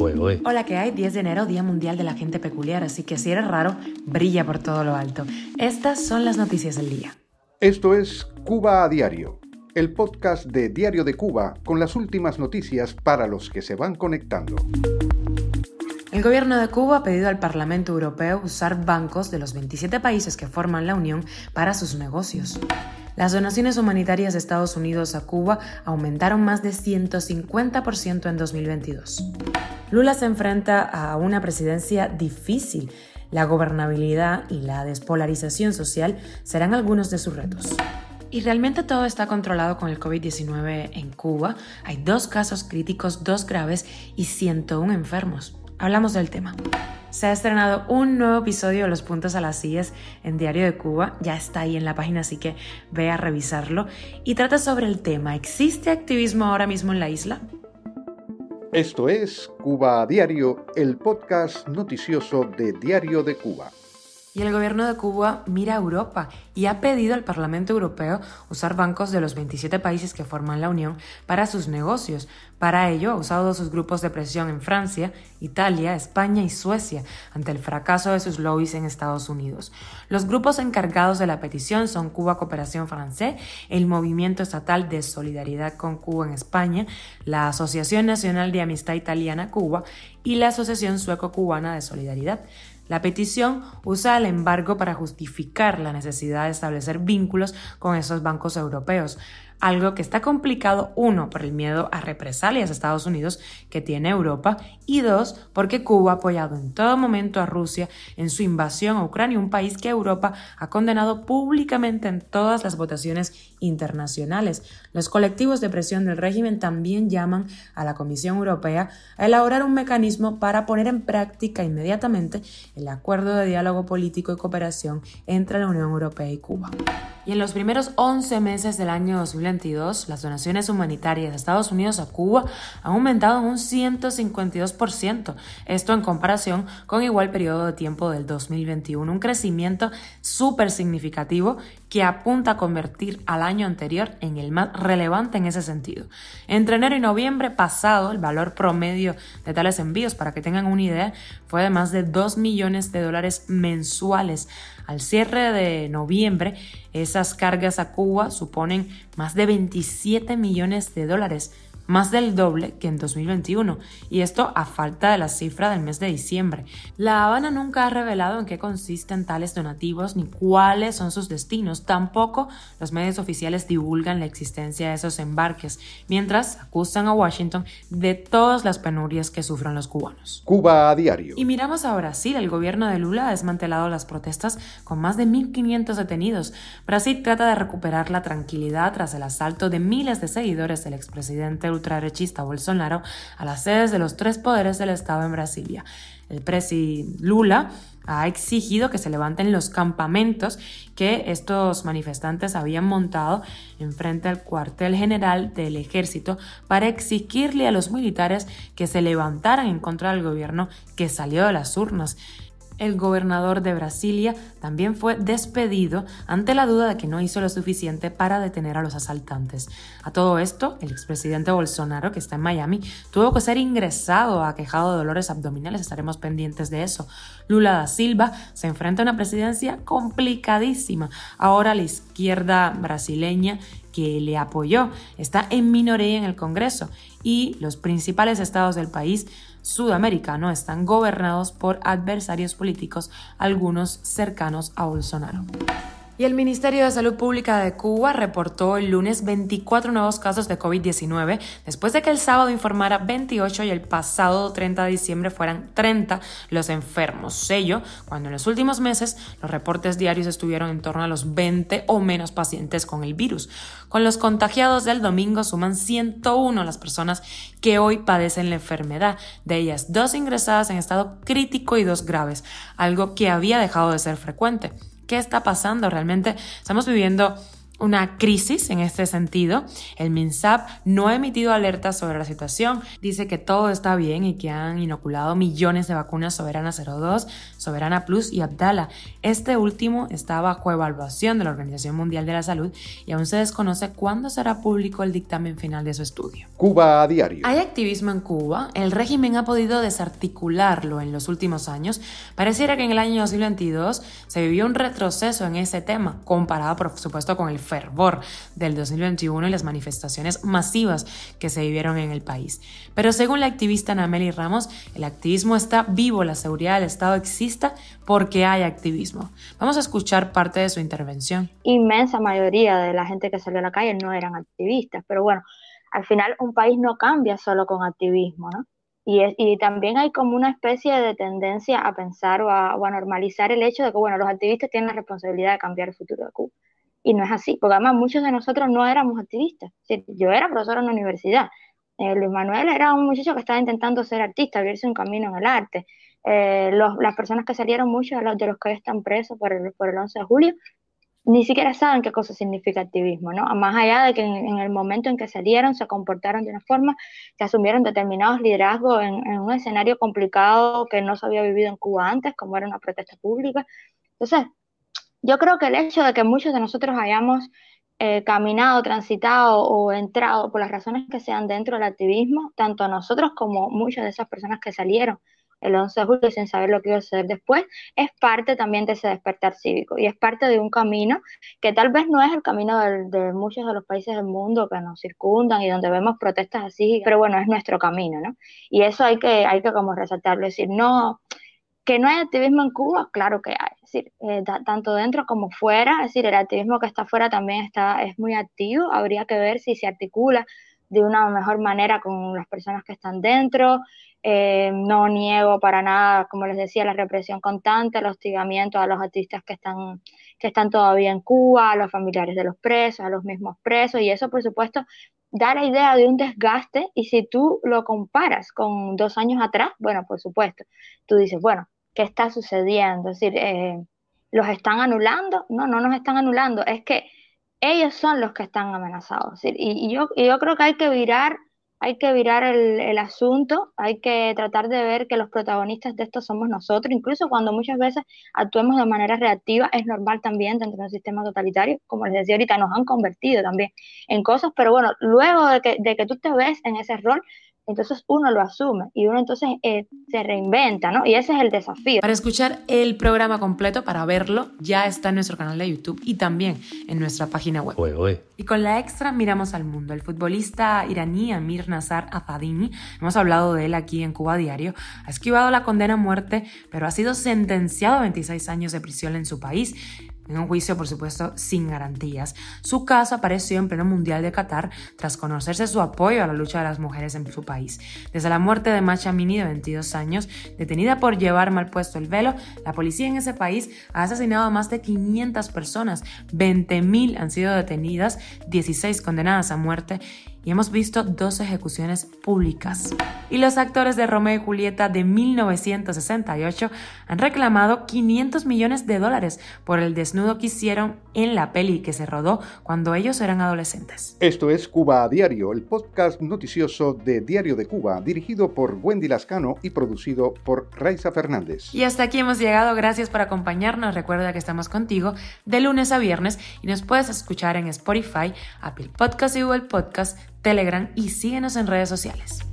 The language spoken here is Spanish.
fuego, ¿eh? Hola, ¿qué hay? 10 de enero, Día Mundial de la Gente Peculiar, así que si eres raro, brilla por todo lo alto. Estas son las noticias del día. Esto es Cuba a Diario, el podcast de Diario de Cuba con las últimas noticias para los que se van conectando. El gobierno de Cuba ha pedido al Parlamento Europeo usar bancos de los 27 países que forman la Unión para sus negocios. Las donaciones humanitarias de Estados Unidos a Cuba aumentaron más de 150% en 2022. Lula se enfrenta a una presidencia difícil. La gobernabilidad y la despolarización social serán algunos de sus retos. Y realmente todo está controlado con el COVID-19 en Cuba. Hay dos casos críticos, dos graves y 101 enfermos. Hablamos del tema. Se ha estrenado un nuevo episodio de Los Puntos a las Sillas en Diario de Cuba. Ya está ahí en la página, así que ve a revisarlo. Y trata sobre el tema. ¿Existe activismo ahora mismo en la isla? Esto es Cuba a Diario, el podcast noticioso de Diario de Cuba. Y el gobierno de Cuba mira a Europa y ha pedido al Parlamento Europeo usar bancos de los 27 países que forman la Unión para sus negocios. Para ello ha usado sus grupos de presión en Francia, Italia, España y Suecia ante el fracaso de sus lobbies en Estados Unidos. Los grupos encargados de la petición son Cuba Cooperación Francés, el Movimiento Estatal de Solidaridad con Cuba en España, la Asociación Nacional de Amistad Italiana Cuba y la Asociación Sueco-Cubana de Solidaridad. La petición usa el embargo para justificar la necesidad de establecer vínculos con esos bancos europeos, algo que está complicado, uno, por el miedo a represalias a Estados Unidos que tiene Europa, y dos, porque Cuba ha apoyado en todo momento a Rusia en su invasión a Ucrania, un país que Europa ha condenado públicamente en todas las votaciones internacionales. Los colectivos de presión del régimen también llaman a la Comisión Europea a elaborar un mecanismo para poner en práctica inmediatamente el acuerdo de diálogo político y cooperación entre la Unión Europea y Cuba. Y en los primeros 11 meses del año 2022, las donaciones humanitarias de Estados Unidos a Cuba han aumentado en un 152%, esto en comparación con igual periodo de tiempo del 2021, un crecimiento súper significativo que apunta a convertir al año anterior en el más relevante en ese sentido. Entre enero y noviembre pasado, el valor promedio de tales envíos, para que tengan una idea, fue de más de 2 millones de dólares mensuales. Al cierre de noviembre, esas cargas a Cuba suponen más de 27 millones de dólares más del doble que en 2021, y esto a falta de la cifra del mes de diciembre. La Habana nunca ha revelado en qué consisten tales donativos ni cuáles son sus destinos, tampoco los medios oficiales divulgan la existencia de esos embarques, mientras acusan a Washington de todas las penurias que sufren los cubanos. Cuba a diario. Y miramos a Brasil, el gobierno de Lula ha desmantelado las protestas con más de 1.500 detenidos. Brasil trata de recuperar la tranquilidad tras el asalto de miles de seguidores del expresidente ultraderechista Bolsonaro a las sedes de los tres poderes del Estado en Brasilia. El presi Lula ha exigido que se levanten los campamentos que estos manifestantes habían montado en frente al cuartel general del ejército para exigirle a los militares que se levantaran en contra del gobierno que salió de las urnas el gobernador de Brasilia también fue despedido ante la duda de que no hizo lo suficiente para detener a los asaltantes. A todo esto, el expresidente Bolsonaro, que está en Miami, tuvo que ser ingresado aquejado de dolores abdominales. Estaremos pendientes de eso. Lula da Silva se enfrenta a una presidencia complicadísima. Ahora la izquierda brasileña que le apoyó está en minoría en el Congreso y los principales estados del país sudamericano están gobernados por adversarios políticos, algunos cercanos a Bolsonaro. Y el Ministerio de Salud Pública de Cuba reportó el lunes 24 nuevos casos de COVID-19, después de que el sábado informara 28 y el pasado 30 de diciembre fueran 30 los enfermos. Sello, cuando en los últimos meses los reportes diarios estuvieron en torno a los 20 o menos pacientes con el virus. Con los contagiados del domingo suman 101 las personas que hoy padecen la enfermedad, de ellas dos ingresadas en estado crítico y dos graves, algo que había dejado de ser frecuente. ¿Qué está pasando? Realmente estamos viviendo una crisis en este sentido. El MINSAP no ha emitido alertas sobre la situación, dice que todo está bien y que han inoculado millones de vacunas Soberana 02, Soberana Plus y Abdala. Este último está bajo evaluación de la Organización Mundial de la Salud y aún se desconoce cuándo será público el dictamen final de su estudio. Cuba a diario. Hay activismo en Cuba. El régimen ha podido desarticularlo en los últimos años. Pareciera que en el año 2022 se vivió un retroceso en ese tema, comparado por supuesto con el fervor del 2021 y las manifestaciones masivas que se vivieron en el país. Pero según la activista Nameli Ramos, el activismo está vivo, la seguridad del Estado exista porque hay activismo. Vamos a escuchar parte de su intervención. Inmensa mayoría de la gente que salió a la calle no eran activistas, pero bueno, al final un país no cambia solo con activismo, ¿no? Y, y, también hay como una especie de tendencia a pensar o a, normalizar el hecho de que, bueno, los activistas tienen la responsabilidad de cambiar el futuro de Cuba. Y no es así, porque además muchos de nosotros no éramos activistas. yo era profesor en la universidad. Eh, Luis Manuel era un muchacho que estaba intentando ser artista, abrirse un camino en el arte. Eh, las personas que salieron, muchos de los, de los que están presos por el, por el 11 de julio, ni siquiera saben qué cosa significa activismo, ¿no? Más allá de que en, el momento en que salieron se comportaron de una forma que asumieron determinados liderazgos en, un escenario complicado que no se había vivido en Cuba antes, como era una protesta pública. Entonces, yo creo que el hecho de que muchos de nosotros hayamos eh, caminado, transitado o entrado por las razones que sean dentro del activismo, tanto nosotros como muchas de esas personas que salieron el 11 de julio sin saber lo que iba a suceder después, es parte también de ese despertar cívico y es parte de un camino que tal vez no es el camino de, muchos de los países del mundo que nos circundan y donde vemos protestas así, pero bueno, es nuestro camino, ¿no? Y eso hay que, hay que como resaltarlo, decir, no, que no hay activismo en Cuba, claro que hay, es decir, eh, tanto dentro como fuera, es decir, el activismo que está fuera también está, es muy activo, habría que ver si se articula de una mejor manera con las personas que están dentro, eh, no niego para nada, como les decía, la represión constante, el hostigamiento a los artistas que están, que están todavía en Cuba, a los familiares de los presos, a los mismos presos, y eso por supuesto da la idea de un desgaste, y si tú lo comparas con dos años atrás, bueno, por supuesto, tú dices, bueno, ¿qué está sucediendo? Es decir, eh, ¿los están anulando? No, no nos están anulando, es que ellos son los que están amenazados. y, yo, creo que hay que virar hay que virar el, asunto, hay que tratar de ver que los protagonistas de esto somos nosotros, incluso cuando muchas veces actuemos de manera reactiva, es normal también dentro de un sistema totalitario, como les decía ahorita, nos han convertido también en cosas, pero bueno, luego de que, de que tú te ves en ese rol, entonces uno lo asume y uno entonces eh, se reinventa, ¿no? Y ese es el desafío. Para escuchar el programa completo, para verlo, ya está en nuestro canal de YouTube y también en nuestra página web. Y con la extra miramos al mundo. El futbolista iraní Amir Nazar Afadini, hemos hablado de él aquí en Cuba Diario, ha esquivado la condena a muerte, pero ha sido sentenciado a 26 años de prisión en su país en un juicio, por supuesto, sin garantías. Su caso apareció en pleno Mundial de Qatar tras conocerse su apoyo a la lucha de las mujeres en su país. Desde la muerte de Macha Mini, de 22 años, detenida por llevar mal puesto el velo, la policía en ese país ha asesinado a más de 500 personas, 20.000 han sido detenidas, 16 condenadas a muerte y hemos visto dos ejecuciones públicas. Y los actores de Romeo y Julieta de 1968 han reclamado 500 millones de dólares por el desnudo que hicieron en la peli que se rodó cuando ellos eran adolescentes. Esto es Cuba a Diario, el podcast noticioso de Diario de Cuba, dirigido por Wendy Lascano y producido por Raiza Fernández. Y hasta aquí hemos llegado, gracias por acompañarnos. Recuerda que estamos contigo de lunes a viernes y nos puedes escuchar en Spotify, Apple Podcast y Google Podcast Telegram y síguenos en redes sociales.